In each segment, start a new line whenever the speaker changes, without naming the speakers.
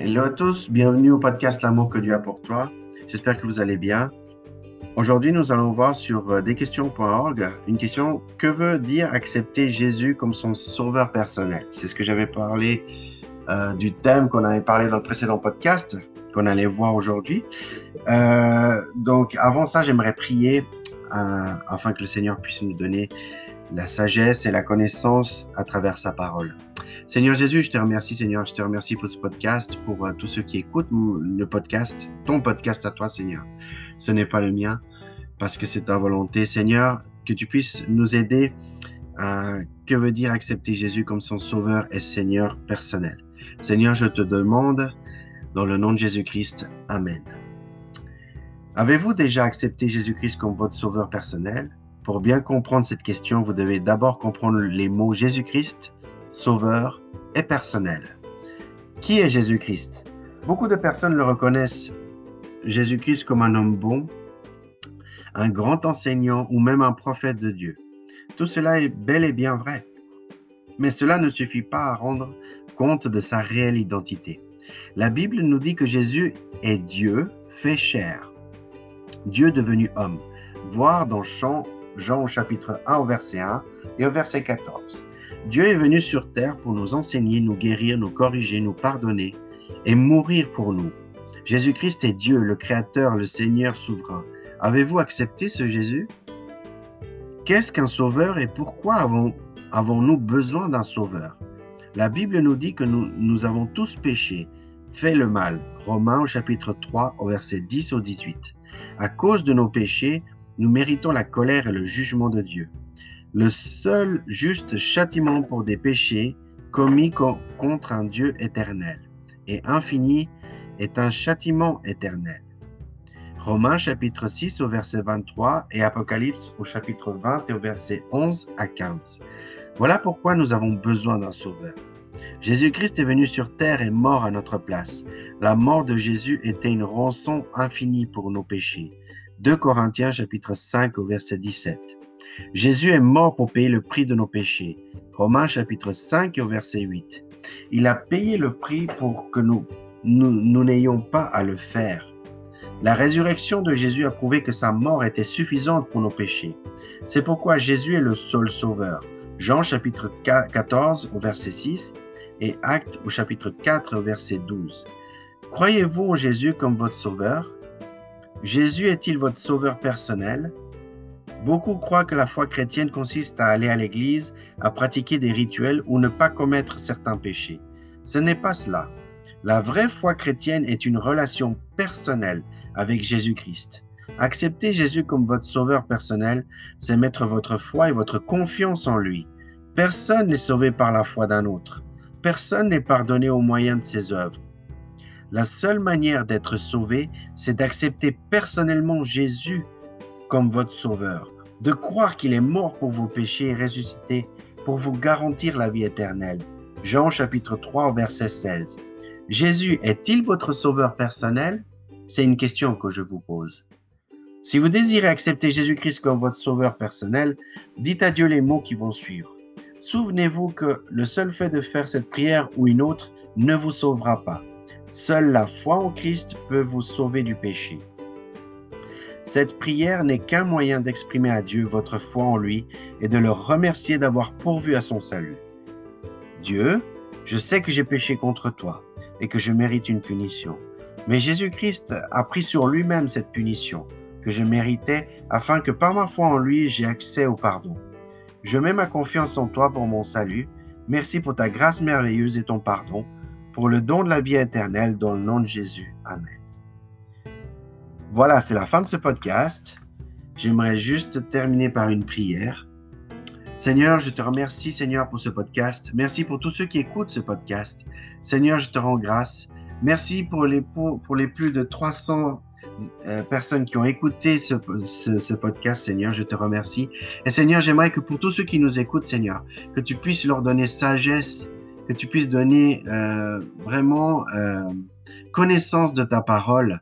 Hello à tous, bienvenue au podcast L'amour que Dieu a pour toi. J'espère que vous allez bien. Aujourd'hui, nous allons voir sur euh, desquestions.org une question que veut dire accepter Jésus comme son sauveur personnel? C'est ce que j'avais parlé euh, du thème qu'on avait parlé dans le précédent podcast, qu'on allait voir aujourd'hui. Euh, donc, avant ça, j'aimerais prier afin que le Seigneur puisse nous donner la sagesse et la connaissance à travers sa parole. Seigneur Jésus, je te remercie, Seigneur, je te remercie pour ce podcast, pour euh, tous ceux qui écoutent le podcast, ton podcast à toi, Seigneur. Ce n'est pas le mien, parce que c'est ta volonté, Seigneur, que tu puisses nous aider à que veut dire accepter Jésus comme son sauveur et Seigneur personnel. Seigneur, je te demande, dans le nom de Jésus-Christ, Amen. Avez-vous déjà accepté Jésus-Christ comme votre sauveur personnel? Pour bien comprendre cette question, vous devez d'abord comprendre les mots Jésus-Christ sauveur et personnel. Qui est Jésus-Christ? Beaucoup de personnes le reconnaissent, Jésus-Christ, comme un homme bon, un grand enseignant ou même un prophète de Dieu. Tout cela est bel et bien vrai. Mais cela ne suffit pas à rendre compte de sa réelle identité. La Bible nous dit que Jésus est Dieu fait chair, Dieu devenu homme. Voir dans Jean, Jean au chapitre 1 au verset 1 et au verset 14. Dieu est venu sur terre pour nous enseigner, nous guérir, nous corriger, nous pardonner et mourir pour nous. Jésus-Christ est Dieu, le Créateur, le Seigneur souverain. Avez-vous accepté ce Jésus? Qu'est-ce qu'un sauveur et pourquoi avons-nous besoin d'un sauveur? La Bible nous dit que nous, avons tous péché, fait le mal. Romains au chapitre 3 au verset 10 au 18. À cause de nos péchés, nous méritons la colère et le jugement de Dieu le seul juste châtiment pour des péchés commis contre un Dieu éternel et infini est un châtiment éternel. Romains chapitre 6 au verset 23 et Apocalypse au chapitre 20 et au verset 11 à 15. Voilà pourquoi nous avons besoin d'un sauveur. Jésus-Christ est venu sur terre et mort à notre place. La mort de Jésus était une rançon infinie pour nos péchés. 2 Corinthiens chapitre 5 au verset 17. Jésus est mort pour payer le prix de nos péchés. Romains chapitre 5 au verset 8. Il a payé le prix pour que nous nous n'ayons pas à le faire. La résurrection de Jésus a prouvé que sa mort était suffisante pour nos péchés. C'est pourquoi Jésus est le seul sauveur. Jean chapitre 14 au verset 6 et Actes au chapitre 4 au verset 12. Croyez-vous en Jésus comme votre sauveur? Jésus est-il votre sauveur personnel? Beaucoup croient que la foi chrétienne consiste à aller à l'église, à pratiquer des rituels ou ne pas commettre certains péchés. Ce n'est pas cela. La vraie foi chrétienne est une relation personnelle avec Jésus-Christ. Accepter Jésus comme votre sauveur personnel, c'est mettre votre foi et votre confiance en lui. Personne n'est sauvé par la foi d'un autre. Personne n'est pardonné au moyen de ses œuvres. La seule manière d'être sauvé, c'est d'accepter personnellement Jésus comme votre sauveur, de croire qu'il est mort pour vos péchés et ressuscité pour vous garantir la vie éternelle. Jean chapitre 3 verset 16. Jésus est-il votre sauveur personnel? C'est une question que je vous pose. Si vous désirez accepter Jésus-Christ comme votre sauveur personnel, dites à Dieu les mots qui vont suivre. Souvenez-vous que le seul fait de faire cette prière ou une autre ne vous sauvera pas. Seule la foi en Christ peut vous sauver du péché. Cette prière n'est qu'un moyen d'exprimer à Dieu votre foi en lui et de le remercier d'avoir pourvu à son salut. Dieu, je sais que j'ai péché contre toi et que je mérite une punition. Mais Jésus-Christ a pris sur lui-même cette punition que je méritais afin que par ma foi en lui j'ai accès au pardon. Je mets ma confiance en toi pour mon salut. Merci pour ta grâce merveilleuse et ton pardon, pour le don de la vie éternelle dans le nom de Jésus. Amen. Voilà, c'est la fin de ce podcast. J'aimerais juste terminer par une prière. Seigneur, je te remercie, Seigneur, pour ce podcast. Merci pour tous ceux qui écoutent ce podcast. Seigneur, je te rends grâce. Merci pour les, pour, les plus de 300 euh, personnes qui ont écouté ce, podcast, Seigneur, je te remercie. Et Seigneur, j'aimerais que pour tous ceux qui nous écoutent, Seigneur, que tu puisses leur donner sagesse, que tu puisses donner euh, vraiment euh, connaissance de ta parole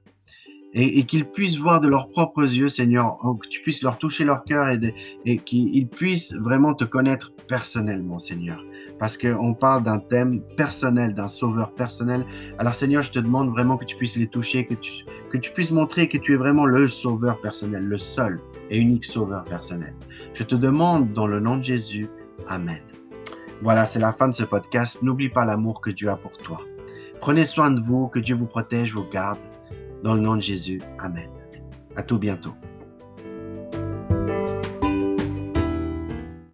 et, qu'ils puissent voir de leurs propres yeux, Seigneur, que tu puisses leur toucher leur cœur et, et qu'ils puissent vraiment te connaître personnellement, Seigneur. Parce qu'on parle d'un thème personnel, d'un sauveur personnel. Alors Seigneur, je te demande vraiment que tu puisses les toucher, que tu, que tu puisses montrer que tu es vraiment le sauveur personnel, le seul et unique sauveur personnel. Je te demande dans le nom de Jésus, Amen. Voilà, c'est la fin de ce podcast. N'oublie pas l'amour que Dieu a pour toi. Prenez soin de vous, que Dieu vous protège, vous garde. Dans le nom de Jésus, Amen. À tout bientôt.